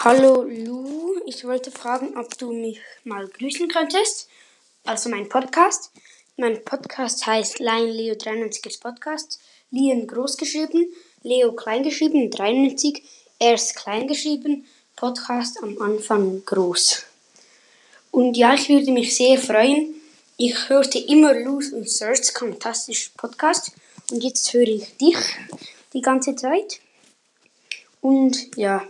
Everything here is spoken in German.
Hallo Lu, ich wollte fragen, ob du mich mal grüßen könntest. Also mein Podcast. Mein Podcast heißt Lion Leo 93 Podcast. Lion groß geschrieben, Leo klein geschrieben, 93. Erst klein geschrieben, Podcast am Anfang groß. Und ja, ich würde mich sehr freuen. Ich hörte immer Luz und Search, fantastisch Podcast. Und jetzt höre ich dich die ganze Zeit. Und ja.